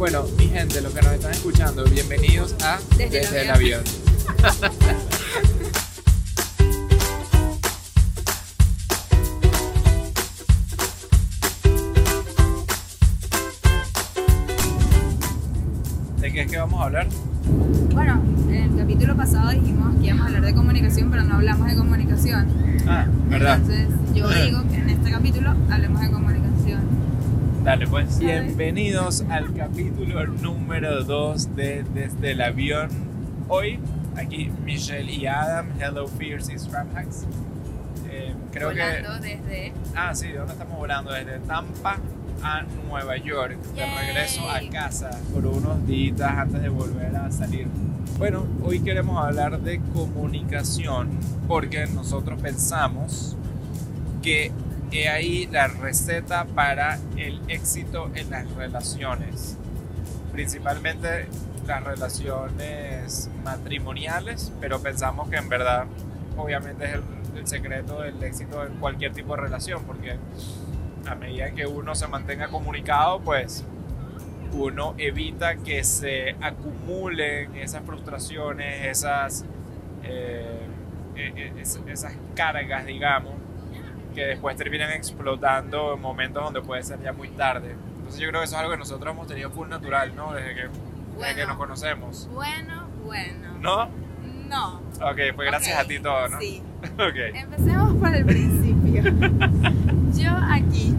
Bueno, mi gente, los que nos están escuchando, bienvenidos a Desde el Desde el avión. avión. ¿De qué es que vamos a hablar? Bueno, en el capítulo pasado dijimos que íbamos a hablar de comunicación, pero no hablamos de comunicación. Ah, ¿verdad? Entonces, yo digo que en este capítulo hablemos de comunicación. Dale, pues. Bienvenidos al capítulo número 2 de Desde el avión. Hoy, aquí Michelle y Adam, Hello Fears y Strap Hacks. Eh, creo Volando que. desde. Ah, sí, ¿de dónde estamos volando? Desde Tampa a Nueva York. De Yay. regreso a casa por unos días antes de volver a salir. Bueno, hoy queremos hablar de comunicación porque nosotros pensamos que he ahí la receta para el éxito en las relaciones. Principalmente las relaciones matrimoniales, pero pensamos que en verdad obviamente es el, secreto del éxito en cualquier tipo de relación, porque a medida que uno se mantenga comunicado, pues uno evita que se acumulen esas frustraciones, esas, eh, eh, es- esas cargas, digamos, que después terminan explotando en momentos donde puede ser ya muy tarde. Entonces yo creo que eso es algo que nosotros hemos tenido full natural, ¿no? Desde que, desde que Bueno. nos conocemos. Bueno, bueno. ¿No? No. Ok, pues gracias Ok, a ti todo, ¿no? Sí. Ok. Empecemos por el principio. Yo aquí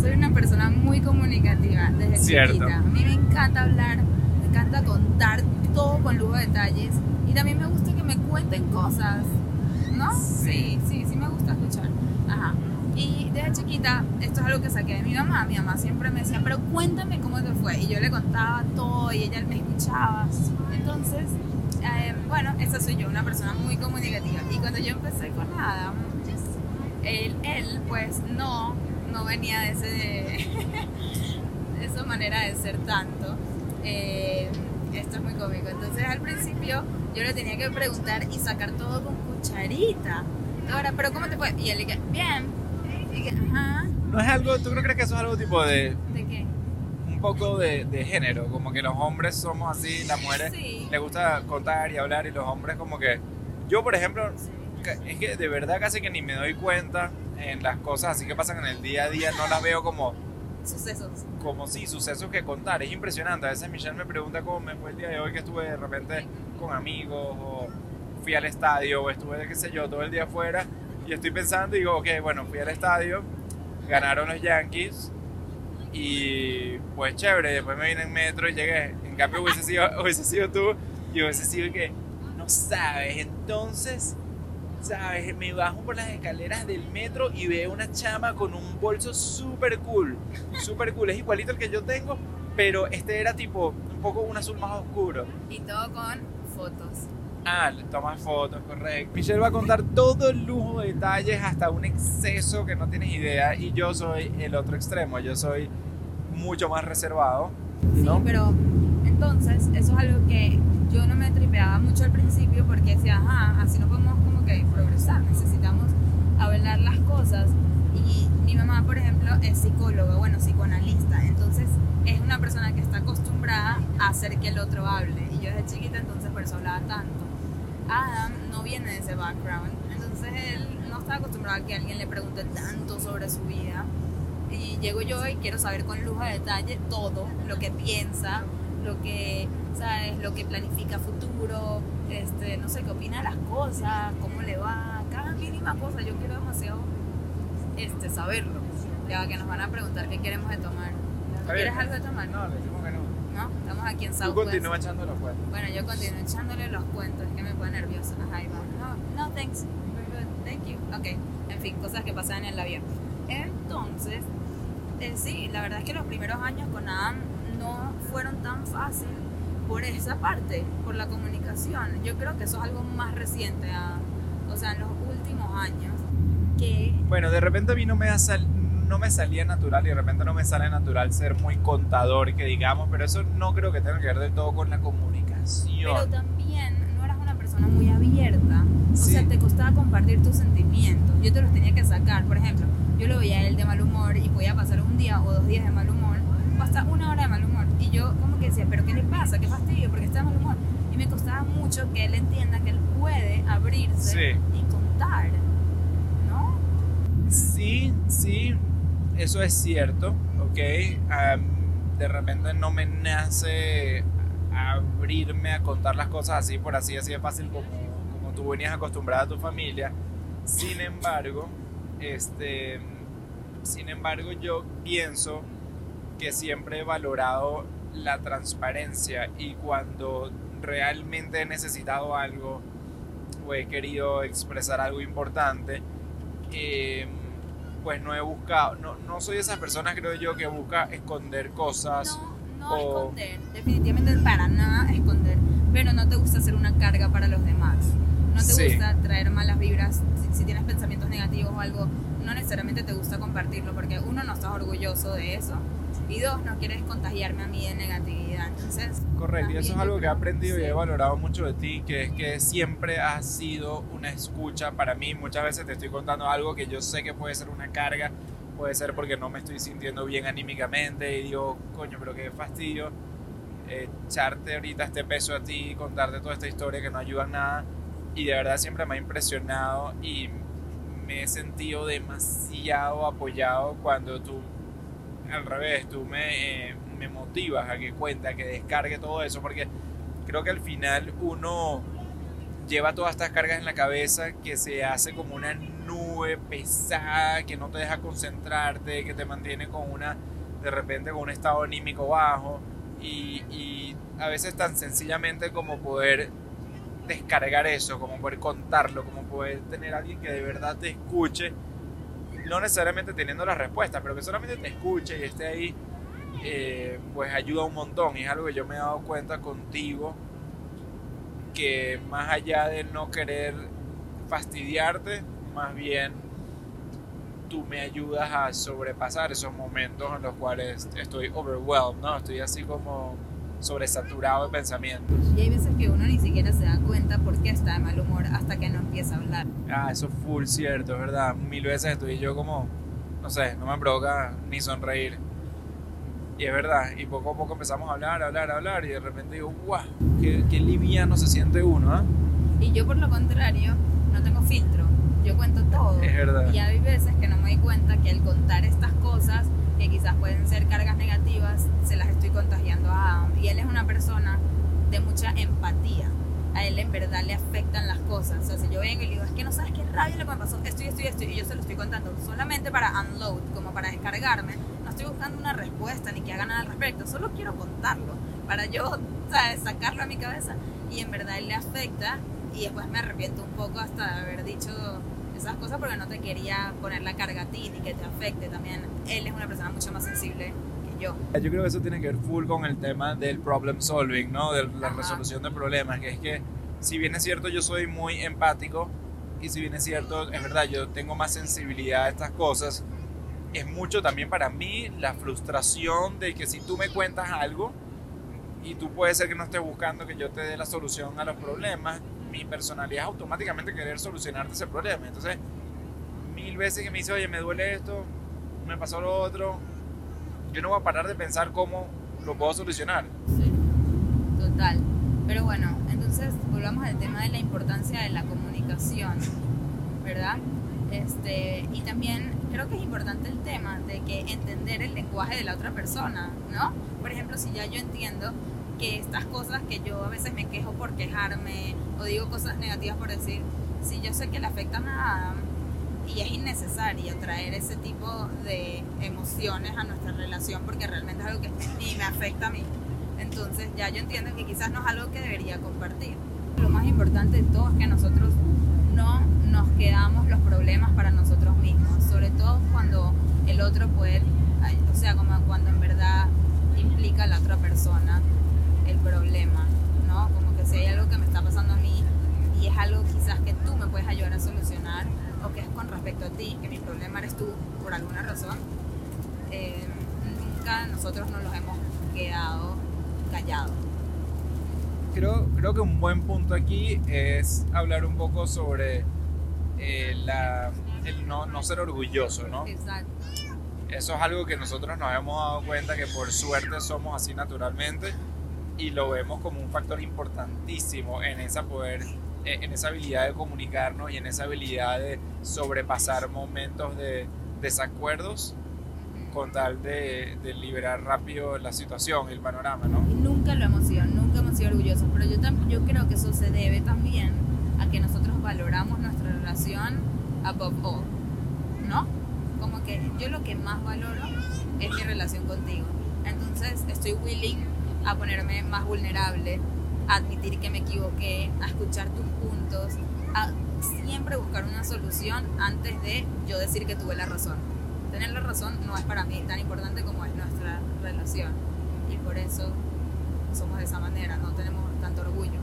soy una persona muy comunicativa desde Cierto. chiquita. A mí me encanta hablar, me encanta contar todo con lujo de detalles y también me gusta que me cuenten cosas, ¿no? Sí, sí, sí me gusta escuchar. Ajá. Y desde chiquita, esto es algo que saqué de mi mamá. Mi mamá siempre me decía, pero cuéntame cómo te fue. Y yo le contaba todo y ella me escuchaba. Entonces, eh, bueno, esa soy yo, una persona muy comunicativa. Y cuando yo empecé con Adam, él, él pues no, no venía de, ese, de esa manera de ser tanto. Eh, esto es muy cómico. Entonces al principio yo le tenía que preguntar y sacar todo con cucharita. Ahora, pero ¿cómo te fue? Y él le dije, bien. Y dije, ajá, ¿No es algo, tú no crees que eso es algo tipo de, ¿de qué? un poco de, de género? Como que los hombres somos así, las mujeres Sí. les gusta contar y hablar y los hombres como que... Yo, por ejemplo, es que de verdad casi que ni me doy cuenta en las cosas así que pasan en el día a día, no las veo como, Sucesos. como sí, sucesos que contar. Es impresionante. A veces Michelle me pregunta cómo me fue el día de hoy que estuve de repente con amigos o fui al estadio o estuve, qué sé yo, todo el día afuera y estoy pensando y digo, ok, bueno, fui al estadio, ganaron los Yankees y pues chévere, después me vine en metro y llegué. En cambio hubiese sido, hubiese sido tú y hubiese sido que, no sabes, entonces, sabes, me bajo por las escaleras del metro y veo una chama con un bolso súper cool, súper cool, es igualito al que yo tengo, pero este era tipo un poco un azul más oscuro. Y todo con fotos. Ah, le tomas fotos, correcto. Michelle va a contar todo el lujo de detalles hasta un exceso que no tienes idea y yo soy el otro extremo, yo soy mucho más reservado, ¿no? Sí, pero entonces eso es algo que yo no me tripeaba mucho al principio porque decía, ajá, así no podemos como que progresar, necesitamos hablar las cosas. Y mi mamá, por ejemplo, es psicóloga, bueno, psicoanalista, entonces es una persona que está acostumbrada a hacer que el otro hable. Y yo desde chiquita entonces por eso hablaba tanto. Adam no viene de ese background, entonces él no está acostumbrado a que alguien le pregunte tanto sobre su vida. Y llego yo y quiero saber con lujo de detalle todo, lo que piensa, lo que, ¿sabes? Lo que planifica futuro, este, no sé, qué opina de las cosas, cómo le va, cada mínima cosa, yo quiero demasiado este, saberlo. Ya que nos van a preguntar qué queremos de tomar. ¿Quieres algo de tomar? No, le digo que no. ¿No? Estamos aquí en Tú Southwest. continúa echando los cuentos. Bueno, yo continúo echándole los cuentos, es que me pone nerviosa. Ajá, ahí va. No, no, thanks. We're good. Thank you. Ok, en fin, cosas que pasan en el avión. Entonces, eh, sí, la verdad es que los primeros años con Adam no fueron tan fácil por esa parte, por la comunicación. Yo creo que eso es algo más reciente, a- o sea, en los últimos años, que Bueno, de repente a mí no me, ha sal- no me salía natural y de repente no me sale natural ser muy contador, que digamos, pero eso no creo que tenga que ver del todo con la Pero comunicación. también no eras una persona muy abierta. O Sí. sea, te costaba compartir tus sentimientos. Yo te los tenía que sacar. Por ejemplo, yo lo veía a él de mal humor y podía pasar un día o dos días de mal humor o hasta una hora de mal humor. Y yo como que decía, pero ¿qué le pasa? ¿Qué fastidio? ¿Por qué está de mal humor? Y me costaba mucho que él entienda que él puede abrirse Sí. y contar, ¿no? Sí, sí, eso es cierto, ¿ok? Am, de repente no me nace abrirme a contar las cosas así, por así, así de fácil como, como tú venías acostumbrada a tu familia. Sin embargo, este, sin embargo, yo pienso que siempre he valorado la transparencia y cuando realmente he necesitado algo o he querido expresar algo importante, eh, pues no he buscado, no, no soy de esas personas creo yo que busca esconder cosas. No, no o- esconder, definitivamente para nada esconder, pero no te gusta ser una carga para los demás. No te Sí. gusta traer malas vibras, si, si tienes pensamientos negativos o algo, no necesariamente te gusta compartirlo, porque uno, no estás orgulloso de eso, y dos, no quieres contagiarme a mí de negatividad. Entonces, Correcto, y eso es algo que he aprendido y sí. he valorado mucho de ti, que es que siempre has sido una escucha para mí. Muchas veces te estoy contando algo que yo sé que puede ser una carga, puede ser porque no me estoy sintiendo bien anímicamente y digo, coño, pero qué fastidio eh, echarte ahorita este peso a ti, contarte toda esta historia que no ayuda en nada. Y de verdad siempre me ha impresionado y me he sentido demasiado apoyado cuando tú al revés, tú me, eh, me motivas a que cuente, a que descargue todo eso, porque creo que al final uno lleva todas estas cargas en la cabeza que se hace como una nube pesada que no te deja concentrarte, que te mantiene con una, de repente con un estado anímico bajo y, y a veces tan sencillamente como poder descargar eso, como poder contarlo, como poder tener alguien que de verdad te escuche no necesariamente teniendo la respuesta, pero que solamente te escuche y esté ahí, eh, pues ayuda un montón. Y es algo que yo me he dado cuenta contigo, que más allá de no querer fastidiarte, más bien tú me ayudas a sobrepasar esos momentos en los cuales estoy overwhelmed, ¿no? Estoy así como sobresaturado de pensamientos. y hay veces que uno ni siquiera se da cuenta por qué está de mal humor hasta que no empieza a hablar. Ah, eso es full cierto, es verdad. Mil veces estoy yo como, no sé, no me provoca ni sonreír. Y es verdad, y poco a poco empezamos a hablar, a hablar, a hablar, y de repente digo, guau, qué, qué liviano se siente uno, ¿ah? Y yo por lo contrario, no tengo filtro, yo cuento todo. Es verdad. Y hay veces que no me doy cuenta que al contar estas cosas, que quizás pueden ser cargas negativas, se las estoy contagiando a Adam. Y él es una persona de mucha empatía. A él en verdad le afectan las cosas. O sea, si yo vengo y le digo, es que no sabes qué rabia lo que me pasó, esto y esto y yo se lo estoy contando solamente para unload, como para descargarme. No estoy buscando una respuesta ni que haga nada al respecto, solo quiero contarlo para yo ¿sabes? sacarlo a mi cabeza. Y en verdad él le afecta y después me arrepiento un poco hasta de haber dicho esas cosas porque no te quería poner la carga a ti ni que te afecte también. Él es una persona mucho más sensible que yo. Yo creo que eso tiene que ver full con el tema del problem solving, ¿no? De la Ajá. resolución de problemas, que es que si bien es cierto yo soy muy empático y si bien es cierto, es verdad, yo tengo más sensibilidad a estas cosas, es mucho también para mí la frustración de que si tú me cuentas algo y tú puedes ser que no estés buscando que yo te dé la solución a los problemas, mi personalidad es automáticamente querer solucionarte ese problema. Entonces, mil veces que me dice, oye, me duele esto, me pasó lo otro, yo no voy a parar de pensar cómo lo puedo solucionar. Sí, total. Pero bueno, entonces volvamos al tema de la importancia de la comunicación, ¿verdad? Este, y también creo que es importante el tema de que entender el lenguaje de la otra persona, ¿no? Por ejemplo, si ya yo entiendo que estas cosas que yo a veces me quejo por quejarme o digo cosas negativas por decir, si yo sé que le afectan a y es innecesario traer ese tipo de emociones a nuestra relación porque realmente es algo que ni me afecta a mí. Entonces ya yo entiendo que quizás no es algo que debería compartir. Lo más importante de todo es que nosotros no nos quedamos los problemas para nosotros mismos, sobre todo cuando el otro puede, o sea, como cuando en verdad implica a la otra persona el problema, ¿no? Como que si hay algo que me está pasando a mí y es algo quizás que tú me puedes ayudar a solucionar o que es con respecto a ti, que mi problema eres tú por alguna razón, eh, nunca nosotros nos los hemos quedado callados. Creo, creo que un buen punto aquí es hablar un poco sobre eh, la, el no, no ser orgulloso, ¿no? Exacto. Eso es algo que nosotros nos hemos dado cuenta que por suerte somos así naturalmente y lo vemos como un factor importantísimo en esa poder en esa habilidad de comunicarnos y en esa habilidad de sobrepasar momentos de desacuerdos con tal de, de, liberar rápido la situación, el panorama, ¿no? Nunca lo hemos sido, nunca hemos sido orgullosos, pero yo, yo creo que eso se debe también a que nosotros valoramos nuestra relación above all, ¿no? Como que yo lo que más valoro es mi relación contigo. Entonces estoy willing a ponerme más vulnerable, a admitir que me equivoqué, a escuchar tus puntos, a siempre buscar una solución antes de yo decir que tuve la razón. Tener la razón no es para mí tan importante como es nuestra relación. Y por eso somos de esa manera, no tenemos tanto orgullo.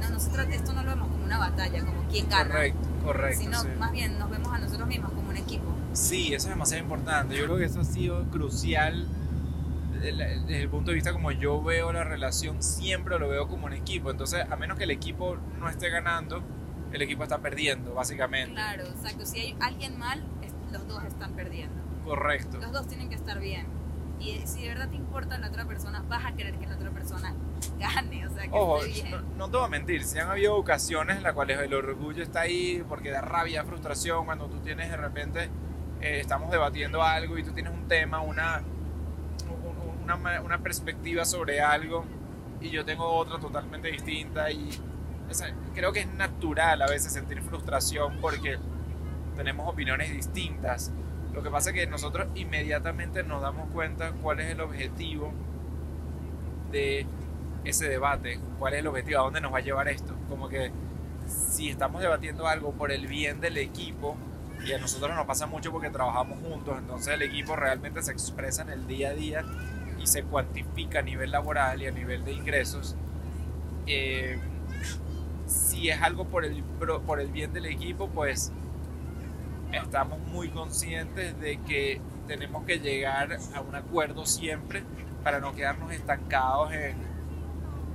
No, nosotros esto no lo vemos como una batalla, como quién gana. Correcto, correcto. Sino más bien nos vemos a nosotros mismos como un equipo. Sí, eso es demasiado importante. Yo creo que eso ha sido crucial desde el punto de vista como yo veo la relación, siempre lo veo como un equipo. Entonces, a menos que el equipo no esté ganando, el equipo está perdiendo, básicamente. Claro, exacto. Si hay alguien mal, los dos están perdiendo. Correcto. Los dos tienen que estar bien. Y si de verdad te importa la otra persona, vas a querer que la otra persona gane. O sea, que Ojo, esté bien. no, no te voy a mentir, si han habido ocasiones en las cuales el orgullo está ahí porque da rabia, frustración, cuando tú tienes de repente, eh, estamos debatiendo algo y tú tienes un tema, una, una, una perspectiva sobre algo y yo tengo otra totalmente distinta y o sea, creo que es natural a veces sentir frustración porque tenemos opiniones distintas. Lo que pasa es que nosotros inmediatamente nos damos cuenta cuál es el objetivo de ese debate, cuál es el objetivo, a dónde nos va a llevar esto. Como que si estamos debatiendo algo por el bien del equipo, y a nosotros nos pasa mucho porque trabajamos juntos, entonces el equipo realmente se expresa en el día a día y se cuantifica a nivel laboral y a nivel de ingresos. Eh, si es algo por el, por el bien del equipo, pues estamos muy conscientes de que tenemos que llegar a un acuerdo siempre para no quedarnos estancados en,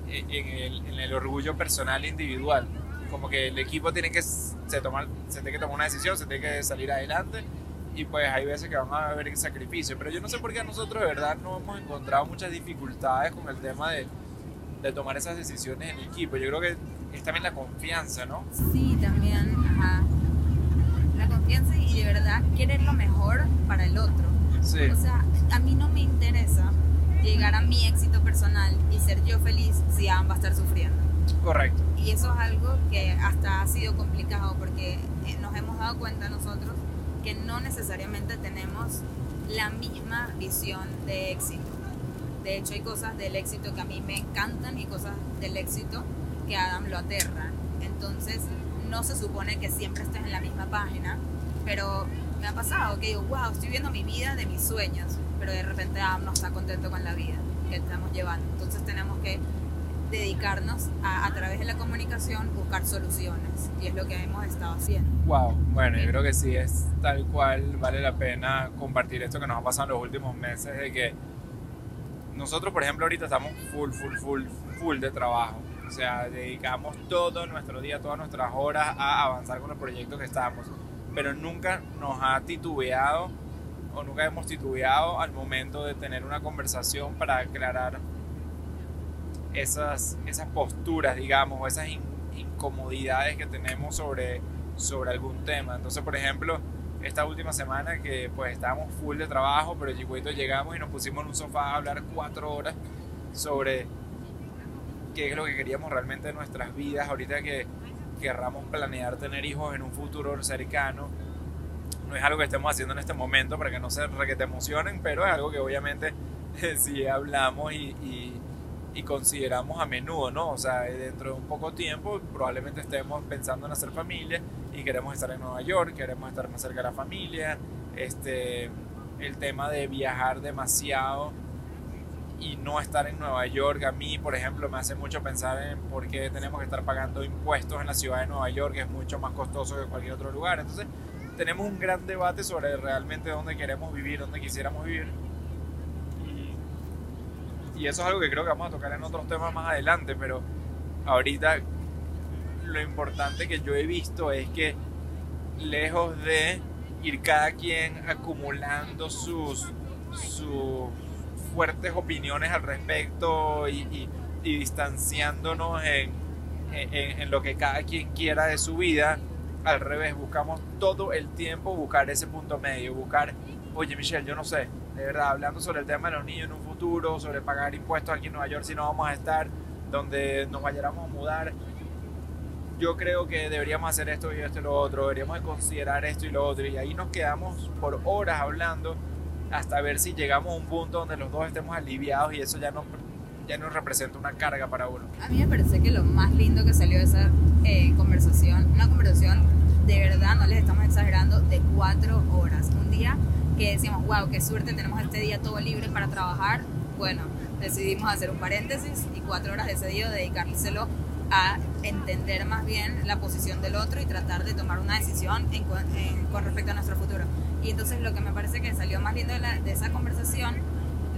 en, el, en el, orgullo personal e individual. Como que el equipo tiene que, se, tomar, se tiene que tomar una decisión, se tiene que salir adelante y pues hay veces que van a haber sacrificio. Pero yo no sé por qué nosotros de verdad no hemos encontrado muchas dificultades con el tema de, de tomar esas decisiones en equipo. Yo creo que es también la confianza, ¿no? Sí, también, ajá. La confianza y de verdad querer lo mejor para el otro. Sí. O sea, a mí no me interesa llegar a mi éxito personal y ser yo feliz si ambas estar sufriendo. Correcto. Y eso es algo que hasta ha sido complicado porque eh, nos hemos dado cuenta nosotros que no necesariamente tenemos la misma visión de éxito. De hecho, hay cosas del éxito que a mí me encantan y cosas del éxito que a Adam lo aterran. Entonces, no se supone que siempre estés en la misma página, pero me ha pasado que digo, wow, estoy viendo mi vida de mis sueños, pero de repente Adam no está contento con la vida que estamos llevando. Entonces, tenemos que dedicarnos a, a través de la comunicación, buscar soluciones. Y es lo que hemos estado haciendo. Wow, bueno, yo creo que sí es tal cual, vale la pena compartir esto que nos ha pasado en los últimos meses, de que nosotros, por ejemplo, ahorita estamos full, full, full, full de trabajo. O sea, dedicamos todo nuestro día, todas nuestras horas a avanzar con el proyecto que estamos. Pero nunca nos ha titubeado o nunca hemos titubeado al momento de tener una conversación para aclarar esas, esas posturas, digamos, o esas in, incomodidades que tenemos sobre, sobre algún tema. Entonces, por ejemplo, esta última semana que pues estábamos full de trabajo, pero chiquito llegamos y nos pusimos en un sofá a hablar cuatro horas sobre qué es lo que queríamos realmente de nuestras vidas, ahorita que querramos planear tener hijos en un futuro cercano. No es algo que estemos haciendo en este momento para que no se que te emocionen, pero es algo que obviamente sí hablamos y, y, y, consideramos a menudo, ¿no? O sea, dentro de un poco tiempo probablemente estemos pensando en hacer familia y queremos estar en Nueva York, queremos estar más cerca de la familia, este, el tema de viajar demasiado y no estar en Nueva York, a mí, por ejemplo, me hace mucho pensar en por qué tenemos que estar pagando impuestos en la ciudad de Nueva York, que es mucho más costoso que cualquier otro lugar. Entonces, tenemos un gran debate sobre realmente dónde queremos vivir, dónde quisiéramos vivir. Y, y eso es algo que creo que vamos a tocar en otros temas más adelante, pero ahorita lo importante que yo he visto es que lejos de ir cada quien acumulando sus, sus fuertes opiniones al respecto y, distanciándonos en, en, lo que cada quien quiera de su vida. Al revés, buscamos todo el tiempo buscar ese punto medio, buscar, oye Michelle, yo no sé, de verdad, hablando sobre el tema de los niños en un futuro, sobre pagar impuestos aquí en Nueva York si no vamos a estar, donde nos vayamos a mudar, yo creo que deberíamos hacer esto y esto y lo otro, deberíamos considerar esto y lo otro, y ahí nos quedamos por horas hablando hasta ver si llegamos a un punto donde los dos estemos aliviados y eso ya no, ya nos representa una carga para uno. A mí me parece que lo más lindo que salió de esa eh, conversación, una conversación de verdad, no les estamos exagerando, de cuatro horas. Un día que decíamos, wow, qué suerte, tenemos este día todo libre para trabajar. Bueno, decidimos hacer un paréntesis y cuatro horas de ese día dedicárselo a entender más bien la posición del otro y tratar de tomar una decisión con respecto a nuestro futuro. Y entonces lo que me parece que salió más lindo de, de esa conversación,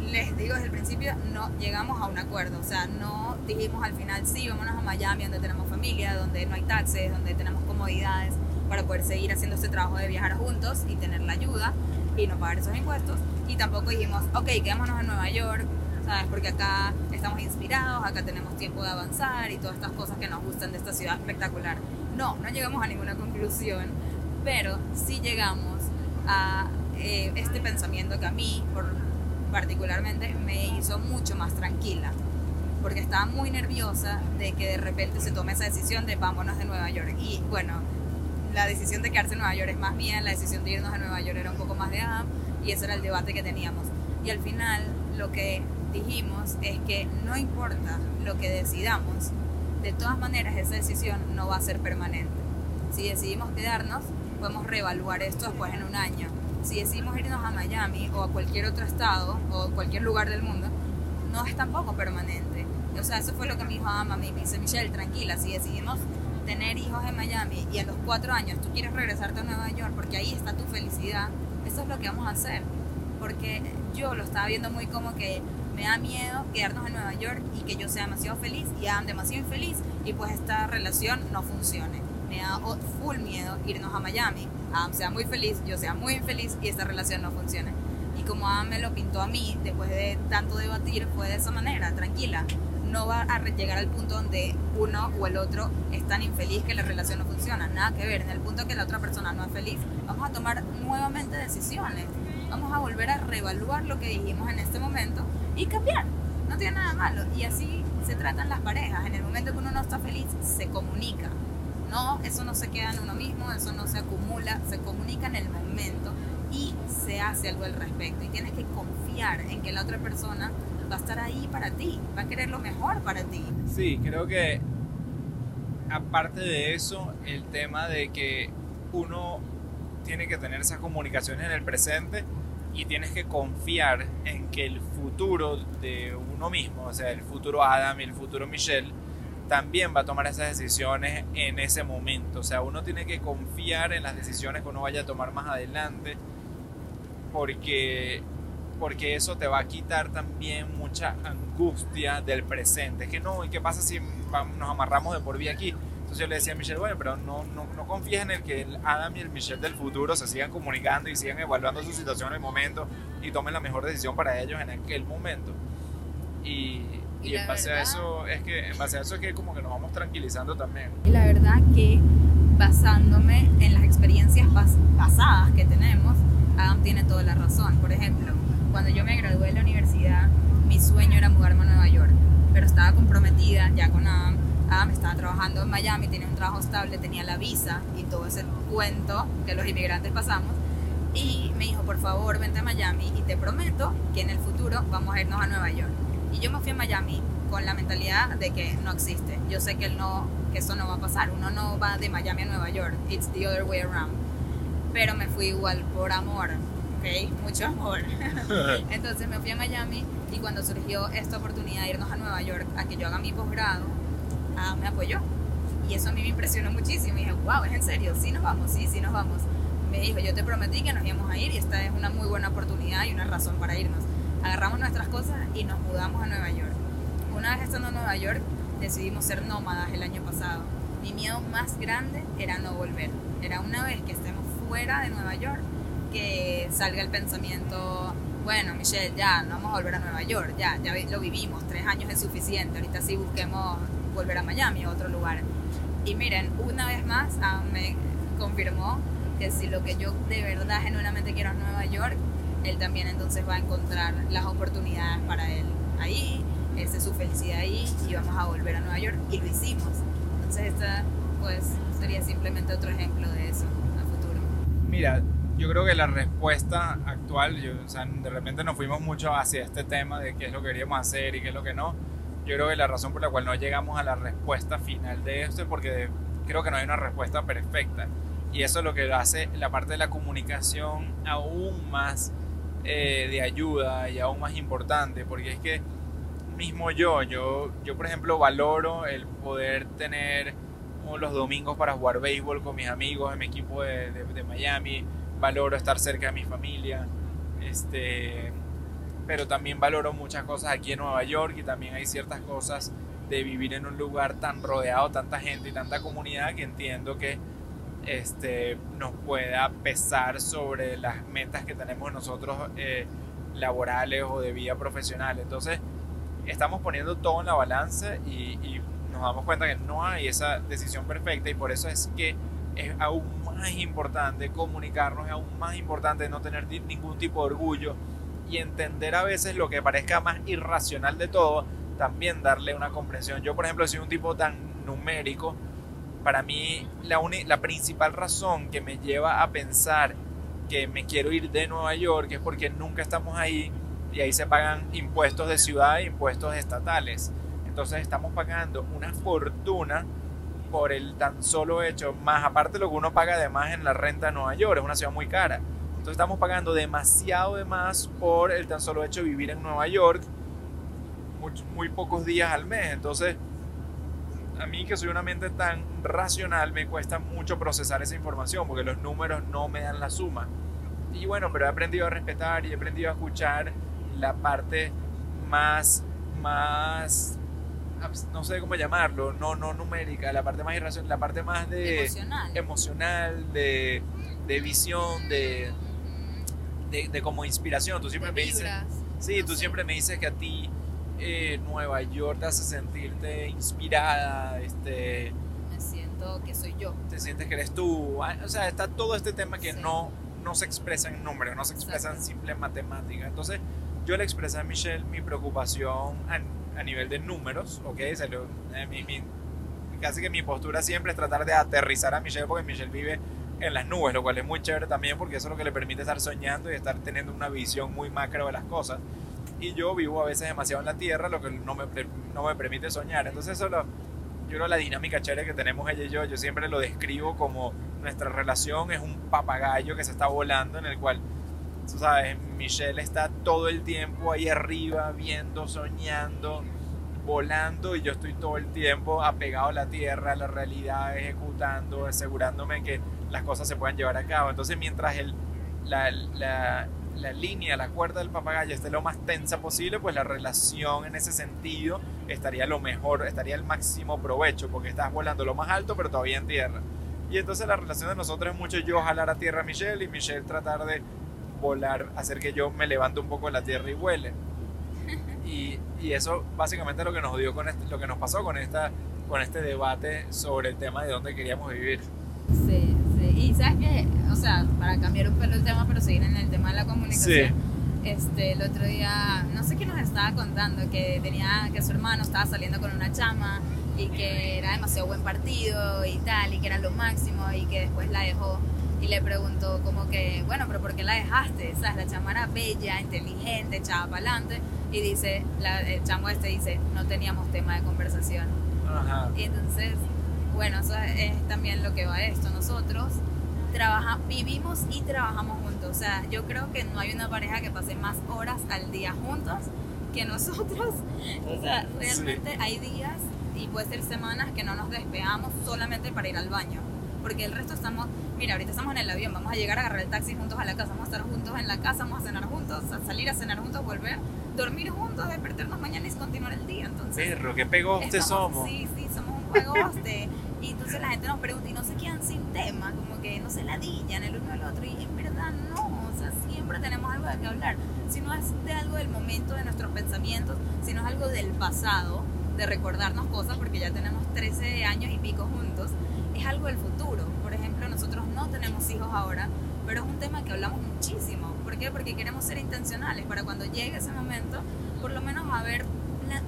les digo desde el principio, no llegamos a un acuerdo. O sea, no dijimos al final, sí, vámonos a Miami, donde tenemos familia, donde no hay taxes, donde tenemos comodidades para poder seguir haciendo este trabajo de viajar juntos y tener la ayuda y no pagar esos impuestos. Y tampoco dijimos, ok, quedémonos en Nueva York, ¿sabes? Porque acá estamos inspirados, acá tenemos tiempo de avanzar y todas estas cosas que nos gustan de esta ciudad espectacular. No, no llegamos a ninguna conclusión, pero sí llegamos a eh, este pensamiento que a mí, por, particularmente, me hizo mucho más tranquila. Porque estaba muy nerviosa de que de repente se tome esa decisión de vámonos de Nueva York. Y bueno, la decisión de quedarse en Nueva York es más bien, la decisión de irnos a Nueva York era un poco más de Adam, y ese era el debate que teníamos. Y al final, lo que dijimos es que no importa lo que decidamos, de todas maneras esa decisión no va a ser permanente. Si decidimos quedarnos, podemos reevaluar esto después en un año. Si decidimos irnos a Miami o a cualquier otro estado o cualquier lugar del mundo, no es tampoco permanente. O sea, eso fue lo que me dijo a mí. Me dice, Michelle, tranquila, si decidimos tener hijos en Miami y a los cuatro años tú quieres regresarte a Nueva York porque ahí está tu felicidad, eso es lo que vamos a hacer. Porque yo lo estaba viendo muy como que me da miedo quedarnos en Nueva York y que yo sea demasiado feliz y Adam demasiado infeliz y pues esta relación no funcione. Me da full miedo irnos a Miami. Adam sea muy feliz, yo sea muy infeliz y esta relación no funcione. Y como Adam me lo pintó a mí, después de tanto debatir, fue de esa manera, tranquila. No va a llegar al punto donde uno o el otro es tan infeliz que la relación no funciona. Nada que ver. En el punto que la otra persona no es feliz, vamos a tomar nuevamente decisiones. Vamos a volver a reevaluar lo que dijimos en este momento y cambiar. No tiene nada malo. Y así se tratan las parejas. En el momento que uno no está feliz, se comunica. No, eso no se queda en uno mismo, eso no se acumula, se comunica en el momento y se hace algo al respecto. Y tienes que confiar en que la otra persona va a estar ahí para ti, va a querer lo mejor para ti. Sí, creo que aparte de eso, el tema de que uno tiene que tener esas comunicaciones en el presente y tienes que confiar en que el futuro de uno mismo, o sea, el futuro Adam y el futuro Michelle, también va a tomar esas decisiones en ese momento. O sea, uno tiene que confiar en las decisiones que uno vaya a tomar más adelante, porque, porque eso te va a quitar también mucha angustia del presente. Es que no, ¿y qué pasa si nos amarramos de por vida aquí? Entonces yo le decía a Michelle, bueno, pero no, no, no confíes en el que el Adam y el Michelle del futuro se sigan comunicando y sigan evaluando su situación en el momento y tomen la mejor decisión para ellos en aquel momento. Y, y, en base a eso es que en base a eso es que como que nos vamos tranquilizando también. Y la verdad que basándome en las experiencias pasadas que tenemos, Adam tiene toda la razón. Por ejemplo, cuando yo me gradué de la universidad, mi sueño era mudarme a Nueva York, pero estaba comprometida ya con Adam me estaba trabajando en Miami, tenía un trabajo estable, tenía la visa y todo ese cuento que los inmigrantes pasamos. Y me dijo, por favor, vente a Miami y te prometo que en el futuro vamos a irnos a Nueva York. Y yo me fui a Miami con la mentalidad de que no existe. Yo sé que, él no, que eso no va a pasar. Uno no va de Miami a Nueva York. It's the other way around. Pero me fui igual por amor, ¿ok? Mucho amor. Entonces me fui a Miami y cuando surgió esta oportunidad de irnos a Nueva York a que yo haga mi posgrado, Ah, me apoyó. Y eso a mí me impresionó muchísimo. Y dije, wow, ¿es en serio? Sí nos vamos, sí, sí nos vamos. Me dijo, yo te prometí que nos íbamos a ir y esta es una muy buena oportunidad y una razón para irnos. Agarramos nuestras cosas y nos mudamos a Nueva York. Una vez estando en Nueva York, decidimos ser nómadas el año pasado. Mi miedo más grande era no volver. Era una vez que estemos fuera de Nueva York, que salga el pensamiento, bueno, Michelle, ya no vamos a volver a Nueva York, ya, ya lo vivimos, tres años es suficiente, ahorita sí busquemos volver a Miami o otro lugar. Y miren, una vez más ah, me confirmó que si lo que yo de verdad genuinamente quiero es Nueva York, él también entonces va a encontrar las oportunidades para él ahí, esa es su felicidad ahí y vamos a volver a Nueva York y lo hicimos. Entonces esta pues sería simplemente otro ejemplo de eso a futuro. Mira, yo creo que la respuesta actual, o sea, de repente nos fuimos mucho hacia este tema de qué es lo que queríamos hacer y qué es lo que no. Yo creo que la razón por la cual no llegamos a la respuesta final de esto es porque creo que no hay una respuesta perfecta. Y eso es lo que hace la parte de la comunicación aún más eh, de ayuda y aún más importante, porque es que mismo yo, yo, yo por ejemplo valoro el poder tener los domingos para jugar béisbol con mis amigos en mi equipo de, de, Miami, valoro estar cerca de mi familia, este, pero también valoro muchas cosas aquí en Nueva York y también hay ciertas cosas de vivir en un lugar tan rodeado, tanta gente y tanta comunidad que entiendo que este, nos pueda pesar sobre las metas que tenemos nosotros eh, laborales o de vida profesional. Entonces, estamos poniendo todo en la balanza y, y, nos damos cuenta que no hay esa decisión perfecta y por eso es que es aún más importante comunicarnos, es aún más importante no tener ningún tipo de orgullo y entender a veces lo que parezca más irracional de todo, también darle una comprensión. Yo, por ejemplo, soy un tipo tan numérico para mí la, la principal razón que me lleva a pensar que me quiero ir de Nueva York es porque nunca estamos ahí y ahí se pagan impuestos de ciudad e impuestos estatales. Entonces estamos pagando una fortuna por el tan solo hecho, más aparte lo que uno paga además en la renta de Nueva York, es una ciudad muy cara. Entonces estamos pagando demasiado de más por el tan solo hecho de vivir en Nueva York muy, muy pocos días al mes. Entonces a mí que soy una mente tan racional me cuesta mucho procesar esa información porque los números no me dan la suma. Y bueno, pero he aprendido a respetar y he aprendido a escuchar la parte más, más, no sé cómo llamarlo, no, no numérica, la parte más irracional, la parte más de emocional, emocional de, de visión, de, de, de, como inspiración. Tú siempre me dices, sí, tú siempre me dices que a ti eh, Nueva York te hace sentirte inspirada, este... Me siento que soy yo. Te sientes que eres tú. Ah, o sea, está todo este tema que no, no se expresa en números, no se expresa en simple matemática. Entonces, yo le expresé a Michelle mi preocupación a, nivel de números, ¿ok? Eh, casi que mi postura siempre es tratar de aterrizar a Michelle porque Michelle vive en las nubes, lo cual es muy chévere también porque eso es lo que le permite estar soñando y estar teniendo una visión muy macro de las cosas y yo vivo a veces demasiado en la tierra, lo que no me, no me permite soñar. Entonces eso lo, yo creo la dinámica chévere que tenemos ella y yo, yo siempre lo describo como nuestra relación es un papagayo que se está volando en el cual, sabes, Michelle está todo el tiempo ahí arriba, viendo, soñando, volando y yo estoy todo el tiempo apegado a la tierra, a la realidad, ejecutando, asegurándome que las cosas se puedan llevar a cabo. Entonces mientras el, la, la la línea, la cuerda del papagayo esté lo más tensa posible, pues la relación en ese sentido estaría lo mejor, estaría el máximo provecho, porque estás volando lo más alto, pero todavía en tierra. Y entonces la relación de nosotros es mucho yo jalar a tierra a Michelle y Michelle tratar de volar, hacer que yo me levante un poco de la tierra y vuele. Y, y eso básicamente es lo que nos dio con este, lo que nos pasó con esta con este debate sobre el tema de dónde queríamos vivir. Sí, y sabes que, o sea, para cambiar un pelo el tema, pero seguir en el tema de la comunicación. Este, el otro día, no sé qué nos estaba contando, que tenía, que su hermano estaba saliendo con una chama y que era demasiado buen partido y tal, y que era lo máximo y que después la dejó y le preguntó como que, bueno, pero ¿por qué la dejaste? ¿Sabes? La chama era bella, inteligente, echaba para adelante y dice, la, el chamo este dice, no teníamos tema de conversación. Ajá. Y entonces bueno, eso es también lo que va a esto. Nosotros trabaja, vivimos y trabajamos juntos. O sea, yo creo que no hay una pareja que pase más horas al día juntos que nosotros. O sea, realmente hay días y puede ser semanas que no nos despegamos solamente para ir al baño. Porque el resto estamos, mira, ahorita estamos en el avión, vamos a llegar a agarrar el taxi juntos a la casa, vamos a estar juntos en la casa, vamos a cenar juntos, a salir a cenar juntos, volver, dormir juntos, despertarnos mañana y continuar el día. Entonces, Perro, qué pegoste somos. Sí, sí, somos un pegoste. Y entonces la gente nos pregunta y no se quedan sin tema, como que no se ladillan el uno al otro. Y en verdad no, siempre tenemos algo de qué hablar. Si no es de algo del momento, de nuestros pensamientos, si no es algo del pasado, de recordarnos cosas, porque ya tenemos 13 años y pico juntos, es algo del futuro. Por ejemplo, nosotros no tenemos hijos ahora, pero es un tema que hablamos muchísimo. ¿Por qué? Porque queremos ser intencionales para cuando llegue ese momento, por lo menos haber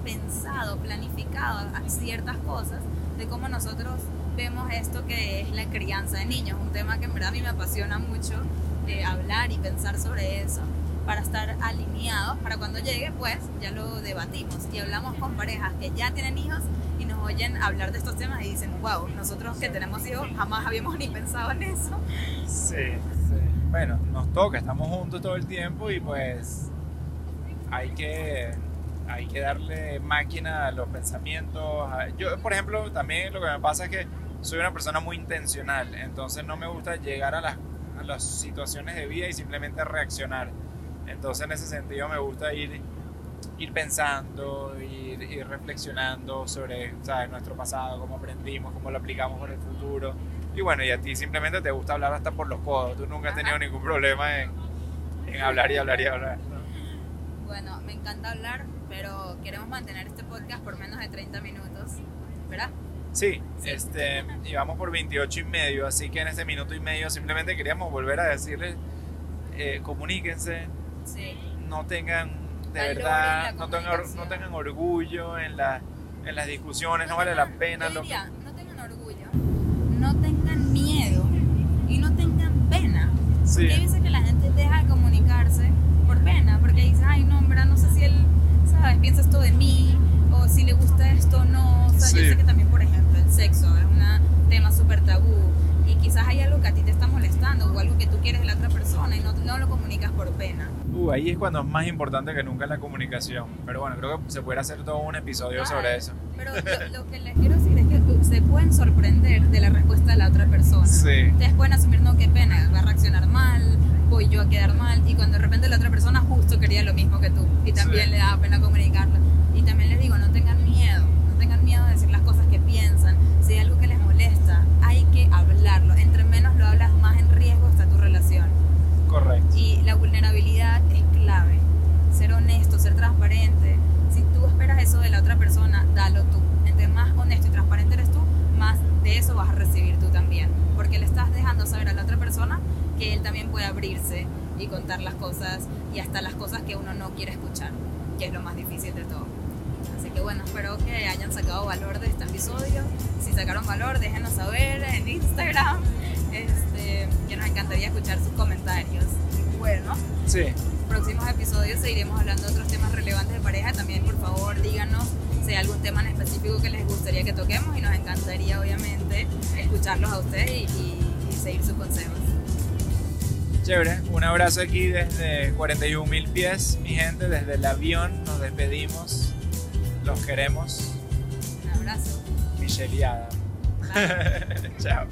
pensado, planificado ciertas cosas de cómo nosotros vemos esto que es la crianza de niños, un tema que en verdad a mí me apasiona mucho eh, hablar y pensar sobre eso para estar alineados, para cuando llegue pues ya lo debatimos y hablamos con parejas que ya tienen hijos oyen hablar de estos temas y dicen, wow, nosotros que tenemos hijos jamás habíamos ni pensado en eso. Sí, sí. Bueno, nos toca, estamos juntos todo el tiempo y pues hay que hay que darle máquina a los pensamientos. Yo, por ejemplo, también lo que me pasa es que soy una persona muy intencional, entonces no me gusta llegar a las, a las situaciones de vida y simplemente reaccionar. Entonces en ese sentido me gusta ir, ir pensando, ir, ir reflexionando sobre nuestro pasado, cómo aprendimos, cómo lo aplicamos con el futuro. Y bueno, y a ti simplemente te gusta hablar hasta por los codos. Tú nunca has tenido ningún problema en, en hablar y hablar y hablar. Bueno, me encanta hablar, pero queremos mantener este podcast por menos de 30 minutos, ¿verdad? Sí, este, y vamos por 28 y medio, así que en este minuto y medio simplemente queríamos volver a decirles, eh, comuníquense, no tengan, de verdad, no tengan, no tengan orgullo en, la, en las discusiones, no vale la pena. lo No tengan orgullo, no tengan miedo y no tengan pena. Porque hay veces que la gente deja de comunicarse por pena, porque dice, ay no, hombre, no sé si él, ¿sabes? Piensa esto de mí, o si le gusta esto o no. O sea, yo sé que también, por ejemplo, el sexo es un tema súper tabú y quizás hay algo que a ti te está molestando o algo que tú quieres de la otra persona y no, no lo comunicas por pena. Uh, ahí es cuando es más importante que nunca la comunicación. Pero bueno, creo que se puede hacer todo un episodio sobre eso. Pero lo, que les quiero decir es que se pueden sorprender de la respuesta de la otra persona. Sí. Ustedes pueden asumir, no, qué pena, va a reaccionar mal, voy yo a quedar mal. Y cuando de repente la otra persona justo quería lo mismo que tú y también le da pena comunicarlo. Y también les digo, no tengan miedo, no tengan miedo de decir las cosas que piensan. Si hay algo que les molesta, hay que hablarlo. Entre menos lo hablas, más en riesgo está tu relación. Correcto. Y la vulnerabilidad es clave. Ser honesto, ser transparente. Si tú esperas eso de la otra persona, dalo tú. Entre más honesto y transparente eres tú, más de eso vas a recibir tú también. Porque le estás dejando saber a la otra persona que él también puede abrirse y contar las cosas y hasta las cosas que uno no quiere escuchar, que es lo más difícil de todo. Así que bueno, espero que hayan sacado valor de este episodio. Si sacaron valor, déjenos saber en Instagram. Este, que nos encantaría escuchar sus comentarios. Bueno, sí. próximos episodios seguiremos hablando de otros temas relevantes de pareja. También, por favor, díganos si hay algún tema en específico que les gustaría que toquemos y nos encantaría, obviamente, escucharlos a ustedes y, seguir sus consejos. Chévere, un abrazo aquí desde 41 mil pies, mi gente, desde el avión nos despedimos, los queremos. Un abrazo. Michelle Chao.